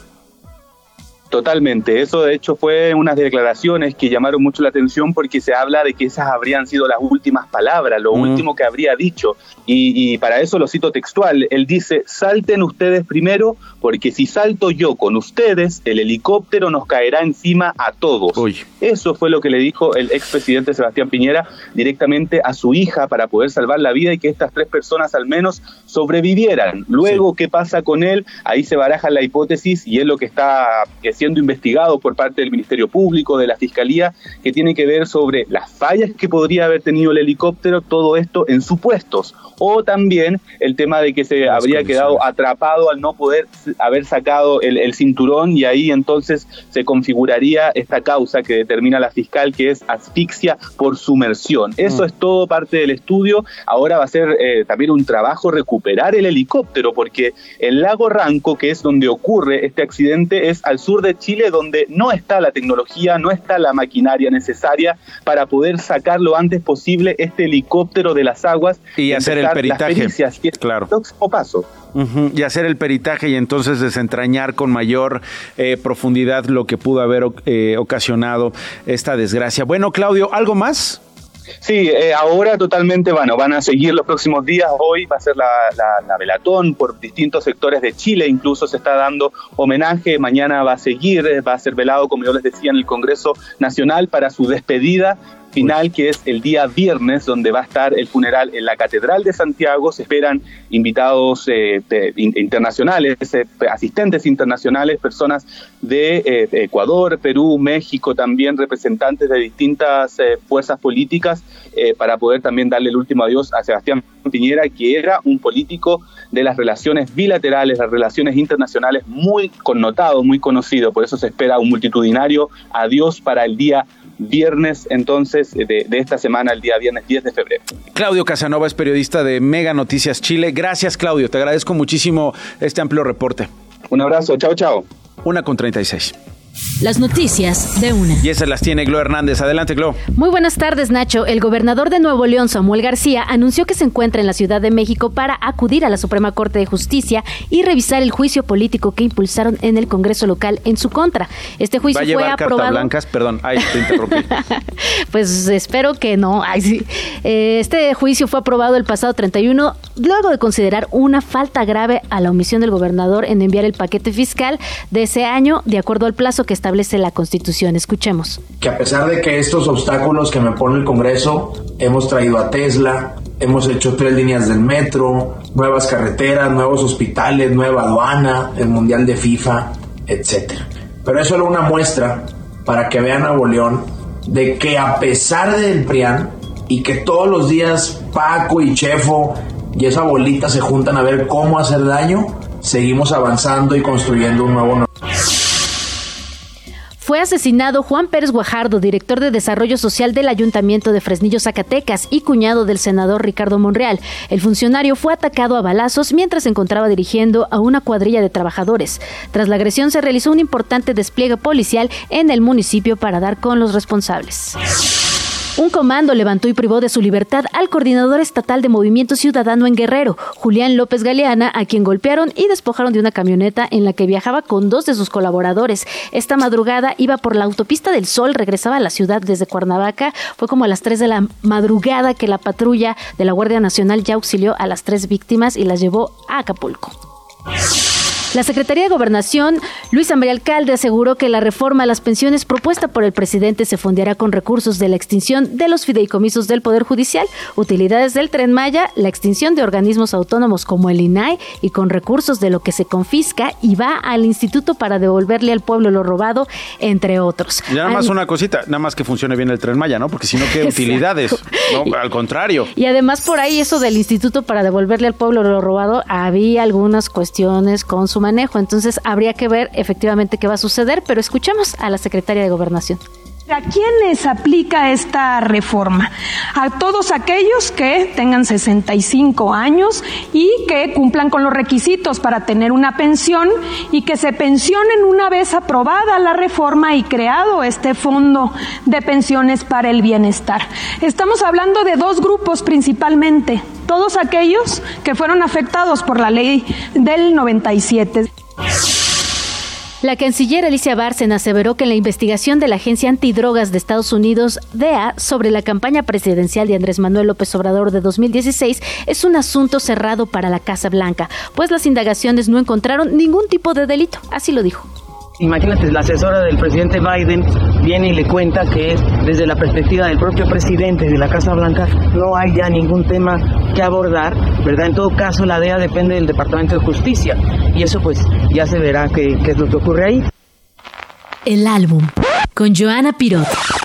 Totalmente, eso de hecho fue unas declaraciones que llamaron mucho la atención porque se habla de que esas habrían sido las últimas palabras, lo mm. último que habría dicho. Y, para eso lo cito textual, él dice, salten ustedes primero porque si salto yo con ustedes, el helicóptero nos caerá encima a todos. Eso fue lo que le dijo el expresidente Sebastián Piñera directamente a su hija para poder salvar la vida y que estas tres personas al menos sobrevivieran. Luego, ¿qué pasa con él? Ahí se baraja la hipótesis y es lo que está siendo investigado por parte del Ministerio Público, de la Fiscalía, que tiene que ver sobre las fallas que podría haber tenido el helicóptero, todo esto en supuestos, o también el tema de que se habría quedado atrapado al no poder haber sacado el, cinturón y ahí entonces se configuraría esta causa que determina la fiscal, que es asfixia por sumersión. Eso mm. es todo parte del estudio. Ahora va a ser eh, también un trabajo recuperar el helicóptero, porque el lago Ranco, que es donde ocurre este accidente, es al sur de Chile, donde no está la tecnología, no está la maquinaria necesaria para poder sacar lo antes posible este helicóptero de las aguas y hacer el peritaje. claro. paso. Y hacer el peritaje y entonces desentrañar con mayor eh, profundidad lo que pudo haber eh, ocasionado esta desgracia. Bueno, Claudio, ¿algo más? Sí, eh, ahora totalmente, van a seguir los próximos días. Hoy va a ser la, la, velatón por distintos sectores de Chile, incluso se está dando homenaje. Mañana va a seguir, eh, va a ser velado, como yo les decía, en el Congreso Nacional para su despedida final, que es el día viernes, donde va a estar el funeral en la Catedral de Santiago. Se esperan invitados eh, internacionales, eh, asistentes internacionales, personas de eh, Ecuador, Perú, México, también representantes de distintas fuerzas políticas, para poder también darle el último adiós a Sebastián Piñera, que era un político de las relaciones bilaterales, las relaciones internacionales, muy connotado, muy conocido. Por eso se espera un multitudinario adiós para el día viernes entonces de, esta semana, el día viernes 10 de febrero. Claudio Casanova es periodista de Mega Noticias Chile. Gracias Claudio, te agradezco muchísimo este amplio reporte. Un abrazo, chao, chao. Una con 36. Las noticias de una. Y esas las tiene Glo Hernández. Adelante, Glo. Muy buenas tardes, Nacho. El gobernador de Nuevo León, Samuel García, anunció que se encuentra en la Ciudad de México para acudir a la Suprema Corte de Justicia y revisar el juicio político que impulsaron en el Congreso local en su contra. Este juicio ¿Va a fue llevar blancas? Perdón, ay, te interrumpí. pues espero que no. Eh, este juicio fue aprobado el pasado 31 luego de considerar una falta grave a la omisión del gobernador en enviar el paquete fiscal de ese año de acuerdo al plazo que establece la Constitución. Escuchemos. Que a pesar de que estos obstáculos que me pone el Congreso, hemos traído a Tesla, hemos hecho tres líneas del metro, nuevas carreteras, nuevos hospitales, nueva aduana, el Mundial de FIFA, etc. Pero es solo una muestra para que vean a Nuevo León de que a pesar del PRIAN y que todos los días Paco y Chefo y esa bolita se juntan a ver cómo hacer daño, seguimos avanzando y construyendo un nuevo fue asesinado Juan Pérez Guajardo, director de Desarrollo Social del Ayuntamiento de Fresnillo, Zacatecas y cuñado del senador Ricardo Monreal. El funcionario fue atacado a balazos mientras se encontraba dirigiendo a una cuadrilla de trabajadores. Tras la agresión se realizó un importante despliegue policial en el municipio para dar con los responsables. Un comando levantó y privó de su libertad al coordinador estatal de Movimiento Ciudadano en Guerrero, Julián López Galeana, a quien golpearon y despojaron de una camioneta en la que viajaba con dos de sus colaboradores. Esta madrugada iba por la autopista del Sol, regresaba a la ciudad desde Cuernavaca. Fue como a las 3 de la madrugada que la patrulla de la Guardia Nacional ya auxilió a las tres víctimas y las llevó a Acapulco. La Secretaría de Gobernación, Luis María Alcalde, aseguró que la reforma a las pensiones propuesta por el presidente se fondeará con recursos de la extinción de los fideicomisos del Poder Judicial, utilidades del Tren Maya, la extinción de organismos autónomos como el INAI y con recursos de lo que se confisca y va al instituto para devolverle al pueblo lo robado, entre otros. Ya nada más una cosita, nada más que funcione bien el Tren Maya, ¿no? Porque si no, ¿qué utilidades? No, al contrario. Y además por ahí eso del instituto para devolverle al pueblo lo robado, había algunas cuestiones con su manejo. Entonces habría que ver efectivamente qué va a suceder, pero escuchamos a la secretaria de Gobernación. ¿A quiénes aplica esta reforma? A todos aquellos que tengan 65 años y que cumplan con los requisitos para tener una pensión y que se pensionen una vez aprobada la reforma y creado este fondo de pensiones para el bienestar. Estamos hablando de dos grupos principalmente, todos aquellos que fueron afectados por la ley del 97. La canciller Alicia Bárcena aseveró que la investigación de la Agencia Antidrogas de Estados Unidos, DEA, sobre la campaña presidencial de Andrés Manuel López Obrador de 2016 es un asunto cerrado para la Casa Blanca, pues las indagaciones no encontraron ningún tipo de delito, así lo dijo. Imagínate, la asesora del presidente Biden viene y le cuenta que desde la perspectiva del propio presidente de la Casa Blanca no hay ya ningún tema que abordar, ¿verdad? En todo caso, la DEA depende del Departamento de Justicia y eso pues ya se verá qué, qué es lo que ocurre ahí. El álbum con Joana Pirot.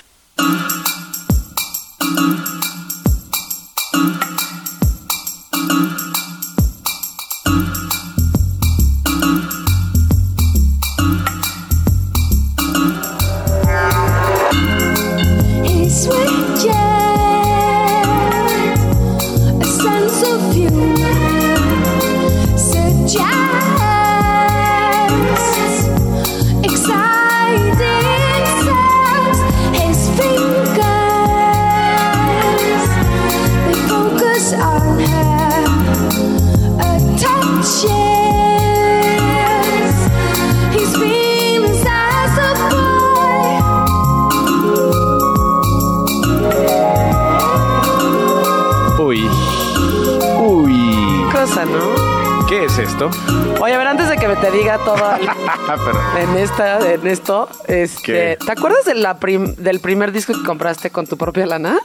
Este, ¿te acuerdas de la del primer disco que compraste con tu propia lana?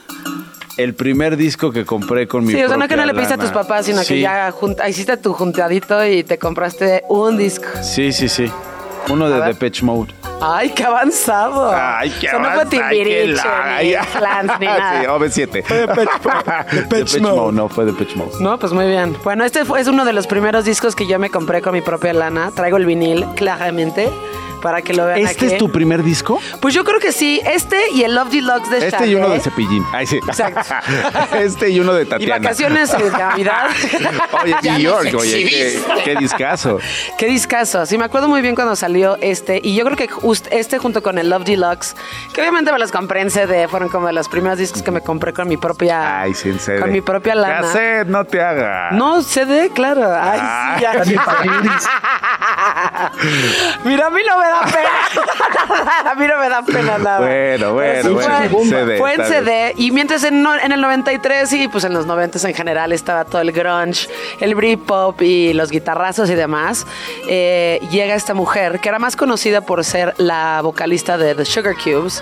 El primer disco que compré con mi Sí, o sea, no que no le pediste a tus papás, sino que ya hiciste tu juntadito y te compraste un disco. Sí, sí, sí. Uno de Depeche Mode. ¡Ay, qué avanzado! ¡Ay, qué avanzado! no fue Timbiriche, ni nada. Sí, OV7. Fue Mode. No, fue Depeche Mode. No, pues muy bien. Bueno, este es uno de los primeros discos que yo me compré con mi propia lana. Traigo el vinil, claramente para que lo vean ¿Este es tu primer disco? Pues yo creo que sí. Este y el Love Deluxe de Este y uno de Cepillín. Ay, sí. Exacto. este y uno de Tatiana. Y vacaciones de Navidad. oye, New York, oye, qué, qué, discazo. Qué discazo. Sí, me acuerdo muy bien cuando salió este. Y yo creo que este junto con el Love Deluxe, que obviamente me los compré en CD, fueron como de los primeros discos que me compré con mi propia... Ay, sin CD. Con mi propia lana. Cassette, no te hagas. No, CD, claro. Ay, sí, ya. Mira, a mí no me da pena. a mí no me da pena nada. Bueno, bueno, bueno. Fue, CD, fue en CD. Y mientras en, en, el 93 y pues en los 90 en general estaba todo el grunge, el Britpop y los guitarrazos y demás, eh, llega esta mujer que era más conocida por ser la vocalista de The Sugar Cubes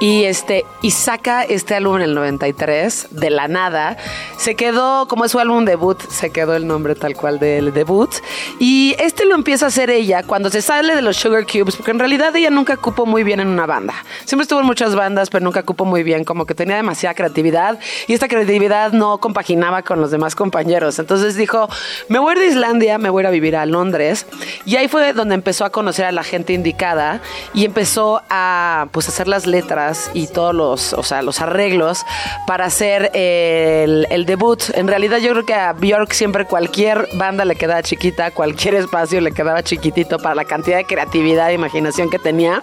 y, este, y saca este álbum en el 93 de la nada. Se quedó, como es su álbum debut, se quedó el nombre tal cual del debut. Y este lo empieza a hacer ella cuando se sale de los Sugar Cubes, porque en realidad ella nunca cupo muy bien en una banda. Siempre estuvo en muchas bandas, pero nunca cupo muy bien, como que tenía demasiada creatividad y esta creatividad no compaginaba con los demás compañeros. Entonces dijo, me voy a de Islandia, me voy a vivir a Londres. Y ahí fue donde empezó a conocer a la gente indicada y empezó a pues hacer las letras y todos los, o sea, los arreglos para hacer el, debut. En realidad yo creo que a Björk siempre cualquier banda le queda chiquita, cualquier espacio le queda recordaba chiquitito para la cantidad de creatividad e imaginación que tenía.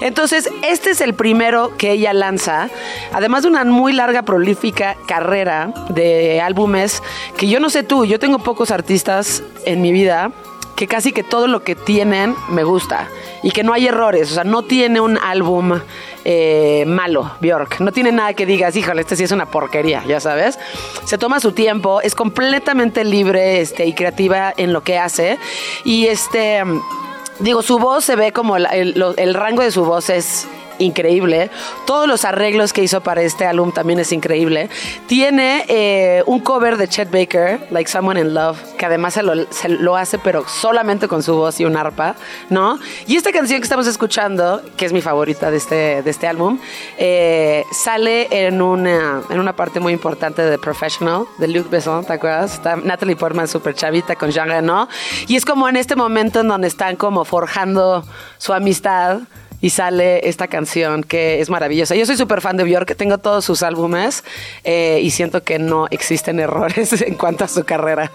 Entonces, este es el primero que ella lanza, además de una muy larga, prolífica carrera de álbumes que yo no sé tú, yo tengo pocos artistas en mi vida que casi que todo lo que tienen me gusta y que no hay errores, o sea, no tiene un álbum eh, malo, Bjork. No tiene nada que digas, híjole, este sí es una porquería, ya sabes. Se toma su tiempo, es completamente libre este, y creativa en lo que hace. Y este, digo, su voz se ve como el rango de su voz es increíble. Todos los arreglos que hizo para este álbum también es increíble. Tiene eh, un cover de Chet Baker, Like Someone in Love, que además se lo, hace, pero solamente con su voz y un arpa, ¿no? Y esta canción que estamos escuchando, que es mi favorita de este, de este álbum, eh, sale en una, en una parte muy importante de The Professional, de Luc Besson, ¿te acuerdas? Está Natalie Portman súper chavita con Jean Reno. Y es como en este momento en donde están como forjando su amistad y sale esta canción que es maravillosa. Yo soy súper fan de Björk, tengo todos sus álbumes eh, y siento que no existen errores en cuanto a su carrera.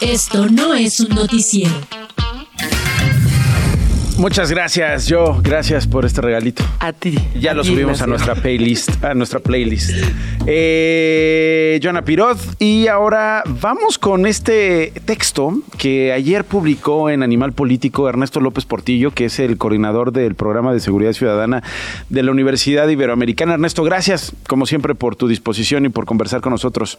Esto no es un noticiero. Muchas gracias, yo. Gracias por este regalito. A ti. Ya lo subimos a nuestra playlist. A nuestra playlist. Eh, Joana Piroz. Y ahora vamos con este texto que ayer publicó en Animal Político Ernesto López Portillo, que es el coordinador del programa de seguridad ciudadana de la Universidad Iberoamericana. Ernesto, gracias, como siempre, por tu disposición y por conversar con nosotros.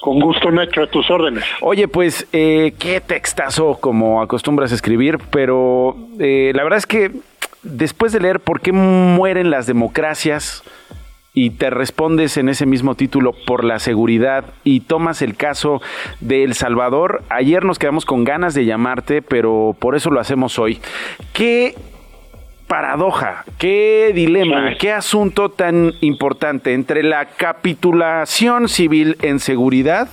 Con gusto, Nacho, a tus órdenes. Oye, pues, eh, qué textazo como acostumbras a escribir, pero eh, la verdad es que después de leer por qué mueren las democracias y te respondes en ese mismo título por la seguridad y tomas el caso de El Salvador, ayer nos quedamos con ganas de llamarte, pero por eso lo hacemos hoy. ¿Qué paradoja, qué dilema, qué asunto tan importante entre la capitulación civil en seguridad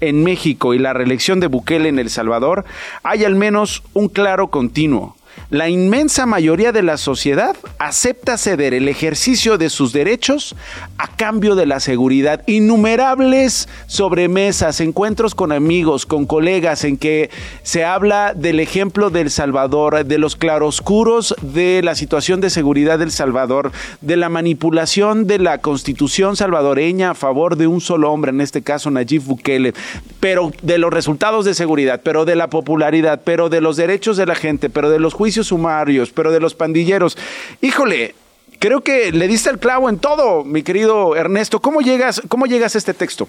en México y la reelección de Bukele en El Salvador, hay al menos un claro continuo la inmensa mayoría de la sociedad acepta ceder el ejercicio de sus derechos a cambio de la seguridad. Innumerables sobremesas, encuentros con amigos, con colegas, en que se habla del ejemplo del Salvador, de los claroscuros de la situación de seguridad del Salvador, de la manipulación de la constitución salvadoreña a favor de un solo hombre, en este caso Nayib Bukele, pero de los resultados de seguridad, pero de la popularidad, pero de los derechos de la gente, pero de los juicios sumarios, pero de los pandilleros. Híjole, creo que le diste el clavo en todo, mi querido Ernesto. ¿Cómo llegas, cómo llegas a este texto?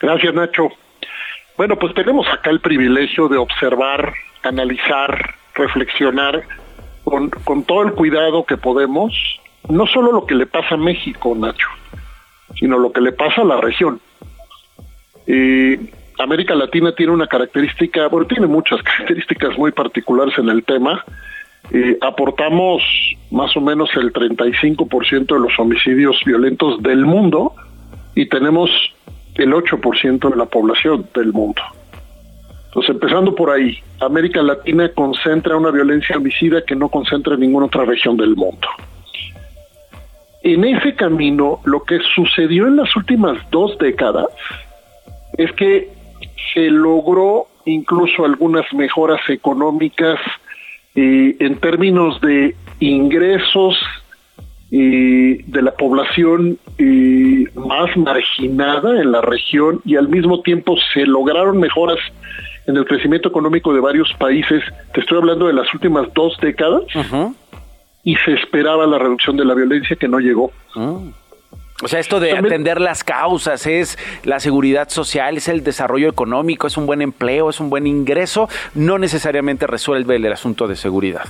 Gracias, Nacho. Bueno, pues tenemos acá el privilegio de observar, analizar, reflexionar con, todo el cuidado que podemos, no solo lo que le pasa a México, Nacho, sino lo que le pasa a la región. Y América Latina tiene una característica, bueno, tiene muchas características muy particulares en el tema. Eh, aportamos más o menos el 35% de los homicidios violentos del mundo y tenemos el 8% de la población del mundo. Entonces, empezando por ahí, América Latina concentra una violencia homicida que no concentra en ninguna otra región del mundo. En ese camino, lo que sucedió en las últimas dos décadas es que se logró incluso algunas mejoras económicas eh, en términos de ingresos eh, de la población eh, más marginada en la región y al mismo tiempo se lograron mejoras en el crecimiento económico de varios países. Te estoy hablando de las últimas dos décadas. Y se esperaba la reducción de la violencia que no llegó. Ah. O sea, esto de atender las causas es la seguridad social, es el desarrollo económico, es un buen empleo, es un buen ingreso, no necesariamente resuelve el asunto de seguridad.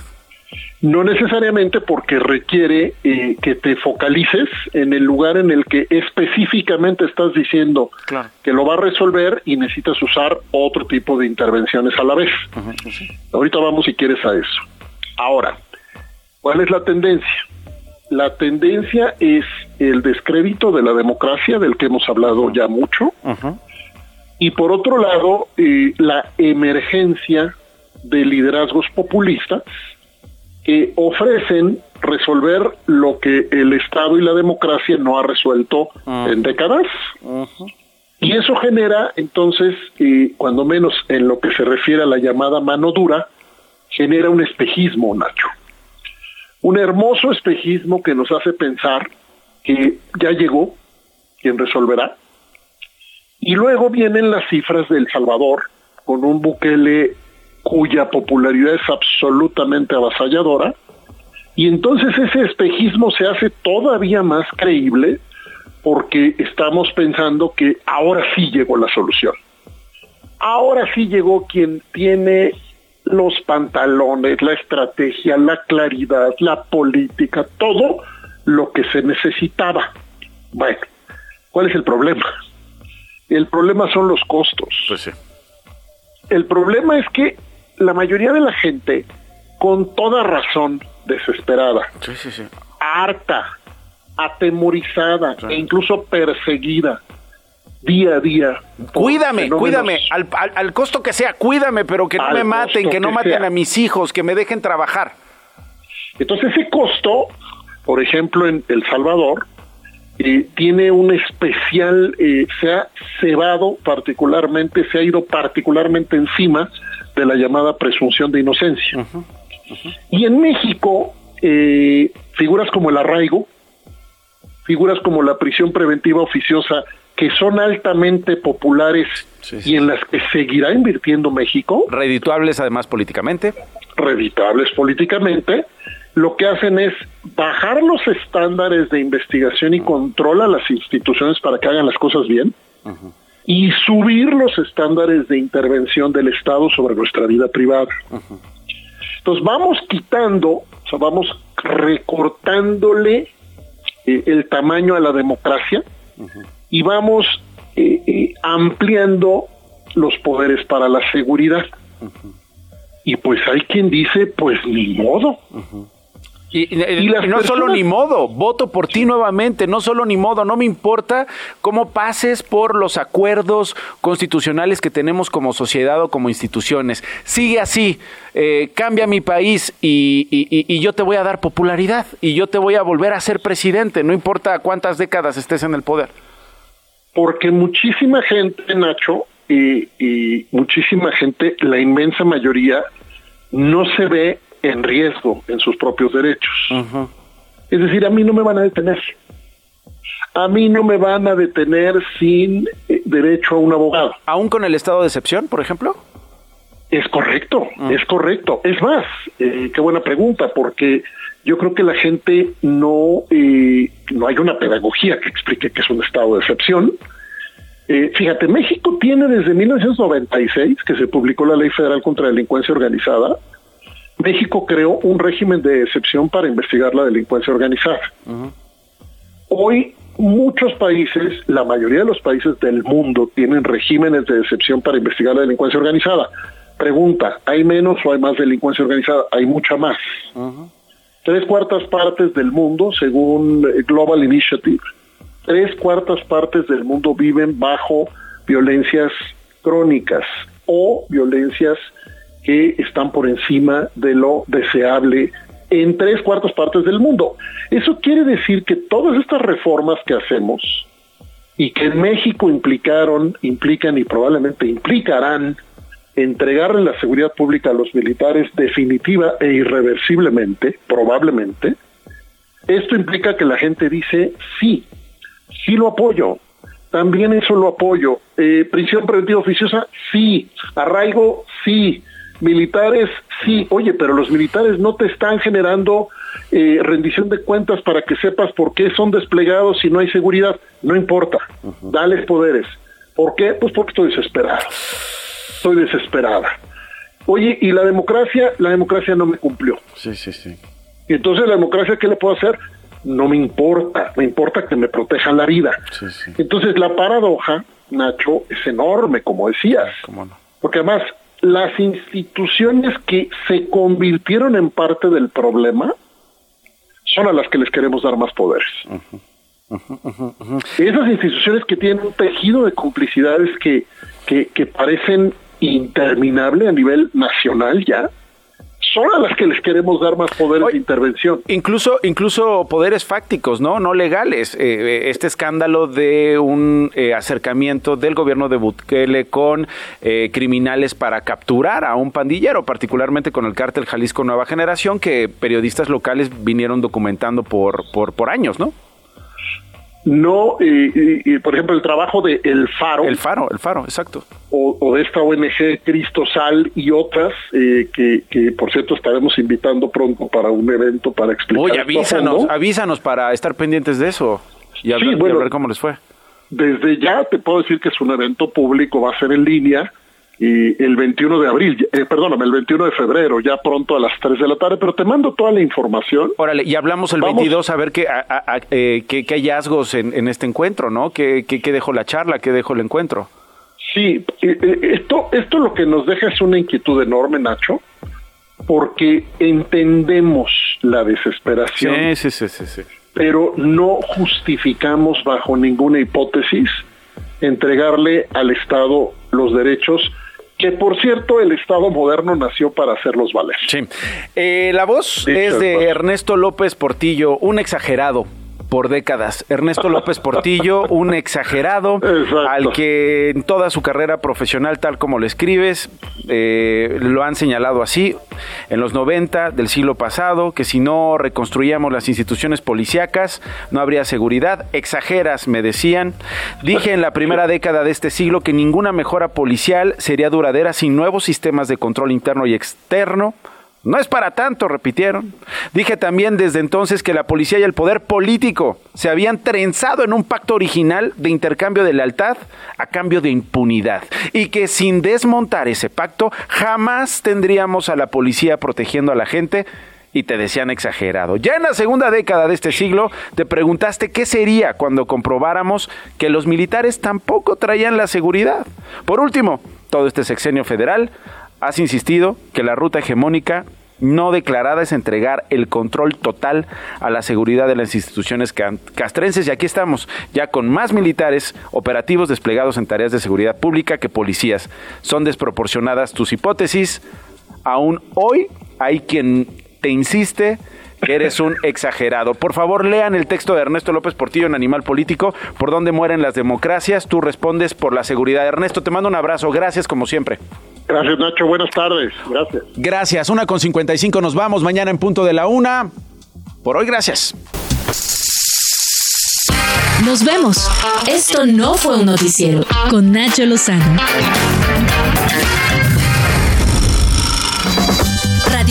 No necesariamente porque requiere eh, que te focalices en el lugar en el que específicamente estás diciendo que lo va a resolver y necesitas usar otro tipo de intervenciones a la vez. Ahorita vamos si quieres a eso. Ahora, ¿cuál es la tendencia? La tendencia es el descrédito de la democracia, del que hemos hablado ya mucho, y por otro lado, eh, la emergencia de liderazgos populistas que ofrecen resolver lo que el Estado y la democracia no ha resuelto Ah. en décadas. Y eso genera, entonces, eh, cuando menos en lo que se refiere a la llamada mano dura, genera un espejismo, Nacho. Un hermoso espejismo que nos hace pensar que ya llegó quien resolverá. Y luego vienen las cifras de El Salvador, con un Bukele cuya popularidad es absolutamente avasalladora, y entonces ese espejismo se hace todavía más creíble porque estamos pensando que ahora sí llegó la solución. Ahora sí llegó quien tiene los pantalones, la estrategia, la claridad, la política, todo lo que se necesitaba. Bueno, ¿cuál es el problema? El problema son los costos. Pues sí. El problema es que la mayoría de la gente, con toda razón, desesperada, Sí, sí, sí. harta, atemorizada e incluso perseguida día a día. Cuídame, fenómenos- cuídame, al, al- al costo que sea, cuídame, pero que no Al me maten, que no que maten sea. a mis hijos, que me dejen trabajar. Entonces ese costo, por ejemplo, en El Salvador, eh, tiene un especial, eh, se ha cebado particularmente, se ha ido particularmente encima de la llamada presunción de inocencia. Y en México, eh, figuras como el arraigo, figuras como la prisión preventiva oficiosa, que son altamente populares y en las que seguirá invirtiendo México, Redituables además políticamente. reditables políticamente, lo que hacen es bajar los estándares de investigación y control a las instituciones para que hagan las cosas bien y subir los estándares de intervención del Estado sobre nuestra vida privada. Entonces vamos quitando, o sea, vamos recortándole eh, el tamaño a la democracia y vamos eh, eh, ampliando los poderes para la seguridad. Y pues hay quien dice, pues ni modo. Y, y- Y las y no solo ni modo, voto por ti nuevamente, no solo ni modo, no me importa cómo pases por los acuerdos constitucionales que tenemos como sociedad o como instituciones. Sigue así, eh, cambia mi país y yo te voy a dar popularidad y yo te voy a volver a ser presidente, no importa cuántas décadas estés en el poder. Porque muchísima gente, Nacho, y, y muchísima gente, la inmensa mayoría, no se ve en riesgo en sus propios derechos. Es decir, a mí no me van a detener. A mí no me van a detener sin eh, derecho a un abogado. ¿Aún con el estado de excepción, por ejemplo? Es correcto, es correcto. Es más, eh, qué buena pregunta, porque yo creo que la gente no, eh, no hay una pedagogía que explique que es un estado de excepción. Eh, fíjate, México tiene desde 1996, que se publicó la Ley Federal contra la Delincuencia Organizada, México creó un régimen de excepción para investigar la delincuencia organizada. Hoy muchos países, la mayoría de los países del mundo tienen regímenes de excepción para investigar la delincuencia organizada. Pregunta, ¿hay menos o hay más delincuencia organizada? Hay mucha más. Tres cuartas partes del mundo, según eh, Global Initiative, tres cuartas partes del mundo viven bajo violencias crónicas o violencias que están por encima de lo deseable en tres cuartas partes del mundo. Eso quiere decir que todas estas reformas que hacemos y que en México implicaron, implican y probablemente implicarán entregarle la seguridad pública a los militares definitiva e irreversiblemente, probablemente, esto implica que la gente dice, sí, sí lo apoyo, también eso lo apoyo, Eh, prisión preventiva oficiosa, sí, arraigo, sí, militares, sí, oye, pero los militares no te están generando eh, rendición de cuentas para que sepas por qué son desplegados si no hay seguridad, no importa, dales poderes. ¿Por qué? Pues porque estoy desesperado, estoy desesperada. Oye, y la democracia, la democracia no me cumplió. Sí, sí, sí. Y entonces la democracia, ¿qué le puedo hacer? No me importa, me importa que me protejan la vida. Entonces la paradoja, Nacho, es enorme, como decías. Porque además, las instituciones que se convirtieron en parte del problema son a las que les queremos dar más poderes. Esas instituciones que tienen un tejido de complicidades que, que, que parecen interminable a nivel nacional ya, son a las que les queremos dar más poderes de intervención. Incluso, incluso poderes fácticos, ¿no? No legales. Eh, eh, este escándalo de un eh, acercamiento del gobierno de Bukele con criminales para capturar a un pandillero, particularmente con el cártel Jalisco Nueva Generación, que periodistas locales vinieron documentando por, por, por años, ¿no? No, y, por ejemplo, el trabajo de El Faro. El Faro, El Faro, exacto. O, de esta ONG Cristo Sal y otras, eh, que, que, por cierto estaremos invitando pronto para un evento para explicar. Oye, avísanos, avísanos para estar pendientes de eso y y a ver cómo les fue. Desde ya te puedo decir que es un evento público, va a ser en línea y el 21 de abril, eh, perdóname, el 21 de febrero, ya pronto a las 3 de la tarde, pero te mando toda la información. Órale, y hablamos el 22 a ver qué, eh, qué, qué, hallazgos en, en, este encuentro, ¿no? ¿Qué, ¿Qué, qué, dejó la charla? ¿Qué dejó el encuentro? Sí, eh, esto, esto lo que nos deja es una inquietud enorme, Nacho, porque entendemos la desesperación. Sí, sí, sí, sí. Pero no justificamos bajo ninguna hipótesis entregarle al Estado los derechos que por cierto el Estado moderno nació para hacerlos valer. Sí. Eh, la voz es de Ernesto López Portillo, un exagerado por décadas. Ernesto López Portillo, un exagerado, al que en toda su carrera profesional, tal como lo escribes, eh, lo han señalado así, en los 90 del siglo pasado, que si no reconstruíamos las instituciones policíacas, no habría seguridad. Exageras, me decían. Dije en la primera década de este siglo que ninguna mejora policial sería duradera sin nuevos sistemas de control interno y externo no es para tanto, repitieron. Dije también desde entonces que la policía y el poder político se habían trenzado en un pacto original de intercambio de lealtad a cambio de impunidad y que sin desmontar ese pacto jamás tendríamos a la policía protegiendo a la gente y te decían exagerado. Ya en la segunda década de este siglo te preguntaste qué sería cuando comprobáramos que los militares tampoco traían la seguridad. Por último, todo este sexenio federal has insistido que la ruta hegemónica no declarada es entregar el control total a la seguridad de las instituciones castrenses y aquí estamos ya con más militares operativos desplegados en tareas de seguridad pública que policías. Son desproporcionadas tus hipótesis. Aún hoy hay quien te insiste que eres un exagerado. Por favor, lean el texto de Ernesto López Portillo en Animal Político, por dónde mueren las democracias. Tú respondes por la seguridad. Ernesto, te mando un abrazo. Gracias como siempre. Gracias, Nacho. Buenas tardes. Gracias. Gracias. Una con 55 nos vamos. Mañana en punto de la una. Por hoy, gracias. Nos vemos. Esto no fue un noticiero con Nacho Lozano.